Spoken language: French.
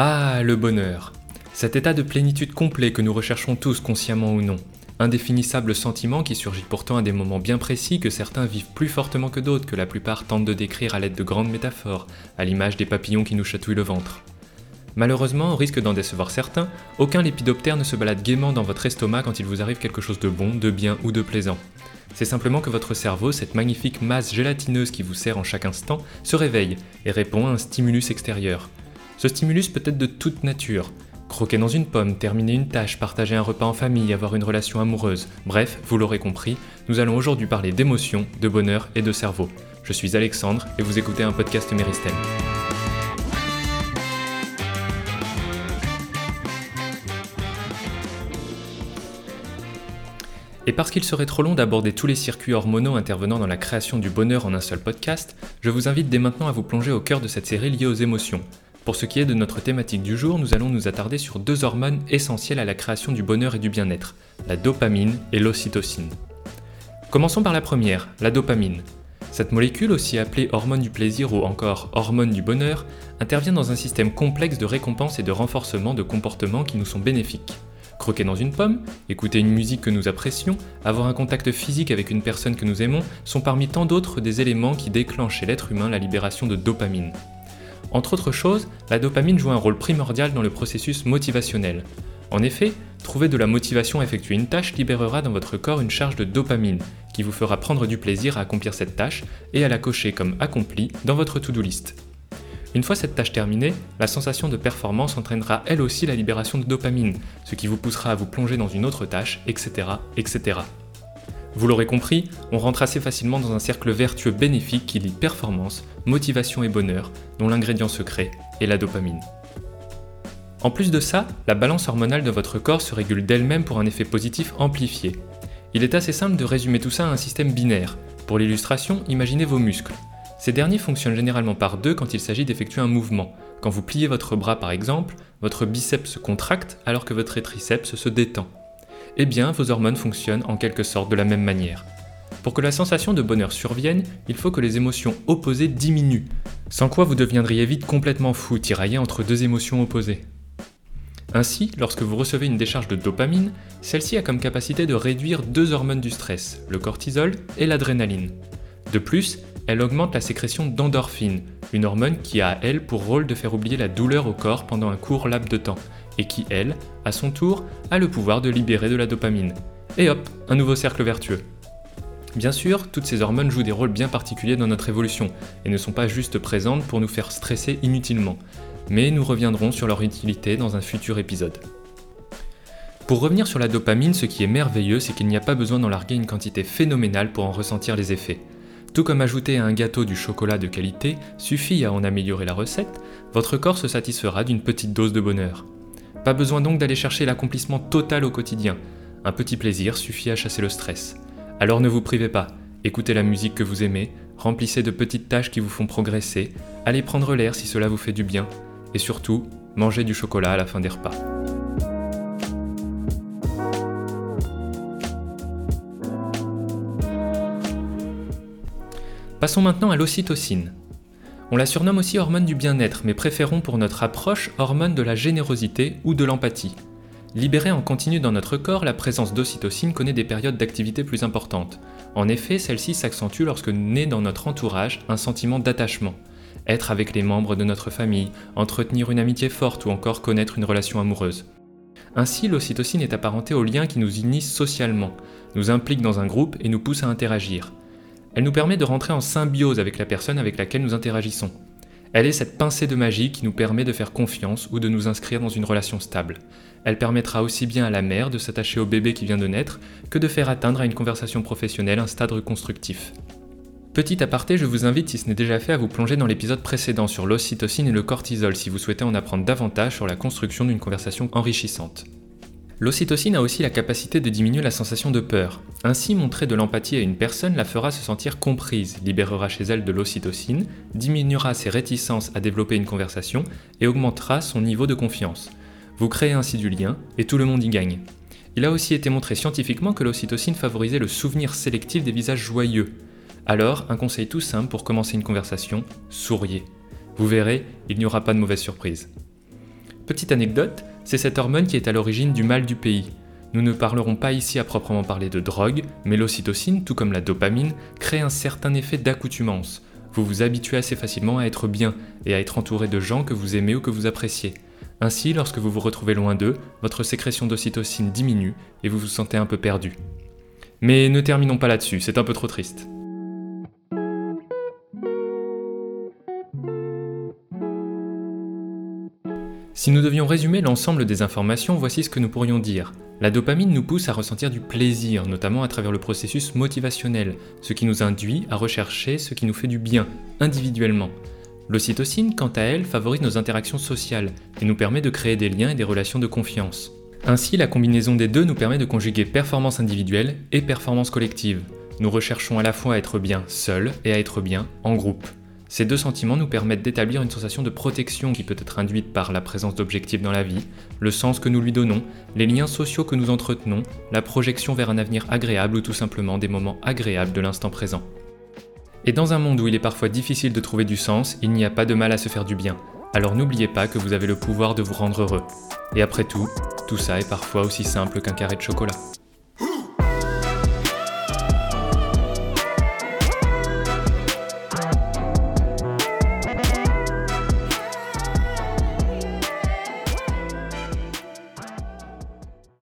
Ah, le bonheur. Cet état de plénitude complet que nous recherchons tous consciemment ou non. Indéfinissable sentiment qui surgit pourtant à des moments bien précis que certains vivent plus fortement que d'autres que la plupart tentent de décrire à l'aide de grandes métaphores, à l'image des papillons qui nous chatouillent le ventre. Malheureusement, au risque d'en décevoir certains, aucun lépidoptère ne se balade gaiement dans votre estomac quand il vous arrive quelque chose de bon, de bien ou de plaisant. C'est simplement que votre cerveau, cette magnifique masse gélatineuse qui vous sert en chaque instant, se réveille et répond à un stimulus extérieur. Ce stimulus peut être de toute nature. Croquer dans une pomme, terminer une tâche, partager un repas en famille, avoir une relation amoureuse. Bref, vous l'aurez compris, nous allons aujourd'hui parler d'émotions, de bonheur et de cerveau. Je suis Alexandre et vous écoutez un podcast Méristem. Et parce qu'il serait trop long d'aborder tous les circuits hormonaux intervenant dans la création du bonheur en un seul podcast, je vous invite dès maintenant à vous plonger au cœur de cette série liée aux émotions. Pour ce qui est de notre thématique du jour, nous allons nous attarder sur deux hormones essentielles à la création du bonheur et du bien-être, la dopamine et l'ocytocine. Commençons par la première, la dopamine. Cette molécule, aussi appelée hormone du plaisir ou encore hormone du bonheur, intervient dans un système complexe de récompense et de renforcement de comportements qui nous sont bénéfiques croquer dans une pomme, écouter une musique que nous apprécions, avoir un contact physique avec une personne que nous aimons sont parmi tant d'autres des éléments qui déclenchent chez l'être humain la libération de dopamine. Entre autres choses, la dopamine joue un rôle primordial dans le processus motivationnel. En effet, trouver de la motivation à effectuer une tâche libérera dans votre corps une charge de dopamine, qui vous fera prendre du plaisir à accomplir cette tâche et à la cocher comme accomplie dans votre to-do list. Une fois cette tâche terminée, la sensation de performance entraînera elle aussi la libération de dopamine, ce qui vous poussera à vous plonger dans une autre tâche, etc. etc. Vous l'aurez compris, on rentre assez facilement dans un cercle vertueux bénéfique qui lie performance, motivation et bonheur, dont l'ingrédient secret est la dopamine. En plus de ça, la balance hormonale de votre corps se régule d'elle-même pour un effet positif amplifié. Il est assez simple de résumer tout ça à un système binaire. Pour l'illustration, imaginez vos muscles. Ces derniers fonctionnent généralement par deux quand il s'agit d'effectuer un mouvement. Quand vous pliez votre bras par exemple, votre biceps se contracte alors que votre triceps se détend. Eh bien, vos hormones fonctionnent en quelque sorte de la même manière. Pour que la sensation de bonheur survienne, il faut que les émotions opposées diminuent, sans quoi vous deviendriez vite complètement fou, tiraillé entre deux émotions opposées. Ainsi, lorsque vous recevez une décharge de dopamine, celle-ci a comme capacité de réduire deux hormones du stress, le cortisol et l'adrénaline. De plus, elle augmente la sécrétion d'endorphine, une hormone qui a, elle, pour rôle de faire oublier la douleur au corps pendant un court laps de temps, et qui, elle, à son tour, a le pouvoir de libérer de la dopamine. Et hop, un nouveau cercle vertueux. Bien sûr, toutes ces hormones jouent des rôles bien particuliers dans notre évolution, et ne sont pas juste présentes pour nous faire stresser inutilement, mais nous reviendrons sur leur utilité dans un futur épisode. Pour revenir sur la dopamine, ce qui est merveilleux, c'est qu'il n'y a pas besoin d'en larguer une quantité phénoménale pour en ressentir les effets. Tout comme ajouter à un gâteau du chocolat de qualité suffit à en améliorer la recette, votre corps se satisfera d'une petite dose de bonheur. Pas besoin donc d'aller chercher l'accomplissement total au quotidien. Un petit plaisir suffit à chasser le stress. Alors ne vous privez pas, écoutez la musique que vous aimez, remplissez de petites tâches qui vous font progresser, allez prendre l'air si cela vous fait du bien, et surtout, mangez du chocolat à la fin des repas. Passons maintenant à l'ocytocine. On la surnomme aussi hormone du bien-être, mais préférons pour notre approche hormone de la générosité ou de l'empathie. Libérée en continu dans notre corps, la présence d'ocytocine connaît des périodes d'activité plus importantes. En effet, celle-ci s'accentue lorsque naît dans notre entourage un sentiment d'attachement. Être avec les membres de notre famille, entretenir une amitié forte ou encore connaître une relation amoureuse. Ainsi, l'ocytocine est apparentée aux liens qui nous unissent socialement, nous implique dans un groupe et nous pousse à interagir. Elle nous permet de rentrer en symbiose avec la personne avec laquelle nous interagissons. Elle est cette pincée de magie qui nous permet de faire confiance ou de nous inscrire dans une relation stable. Elle permettra aussi bien à la mère de s'attacher au bébé qui vient de naître que de faire atteindre à une conversation professionnelle un stade constructif. Petit aparté, je vous invite, si ce n'est déjà fait, à vous plonger dans l'épisode précédent sur l'ocytocine et le cortisol si vous souhaitez en apprendre davantage sur la construction d'une conversation enrichissante. L'ocytocine a aussi la capacité de diminuer la sensation de peur. Ainsi, montrer de l'empathie à une personne la fera se sentir comprise, libérera chez elle de l'ocytocine, diminuera ses réticences à développer une conversation et augmentera son niveau de confiance. Vous créez ainsi du lien et tout le monde y gagne. Il a aussi été montré scientifiquement que l'ocytocine favorisait le souvenir sélectif des visages joyeux. Alors, un conseil tout simple pour commencer une conversation, souriez. Vous verrez, il n'y aura pas de mauvaise surprise. Petite anecdote, c'est cette hormone qui est à l'origine du mal du pays. Nous ne parlerons pas ici à proprement parler de drogue, mais l'ocytocine, tout comme la dopamine, crée un certain effet d'accoutumance. Vous vous habituez assez facilement à être bien et à être entouré de gens que vous aimez ou que vous appréciez. Ainsi, lorsque vous vous retrouvez loin d'eux, votre sécrétion d'ocytocine diminue et vous vous sentez un peu perdu. Mais ne terminons pas là-dessus, c'est un peu trop triste. Si nous devions résumer l'ensemble des informations, voici ce que nous pourrions dire. La dopamine nous pousse à ressentir du plaisir, notamment à travers le processus motivationnel, ce qui nous induit à rechercher ce qui nous fait du bien, individuellement. L'ocytocine, quant à elle, favorise nos interactions sociales et nous permet de créer des liens et des relations de confiance. Ainsi, la combinaison des deux nous permet de conjuguer performance individuelle et performance collective. Nous recherchons à la fois à être bien seul et à être bien en groupe. Ces deux sentiments nous permettent d'établir une sensation de protection qui peut être induite par la présence d'objectifs dans la vie, le sens que nous lui donnons, les liens sociaux que nous entretenons, la projection vers un avenir agréable ou tout simplement des moments agréables de l'instant présent. Et dans un monde où il est parfois difficile de trouver du sens, il n'y a pas de mal à se faire du bien. Alors n'oubliez pas que vous avez le pouvoir de vous rendre heureux. Et après tout, tout ça est parfois aussi simple qu'un carré de chocolat.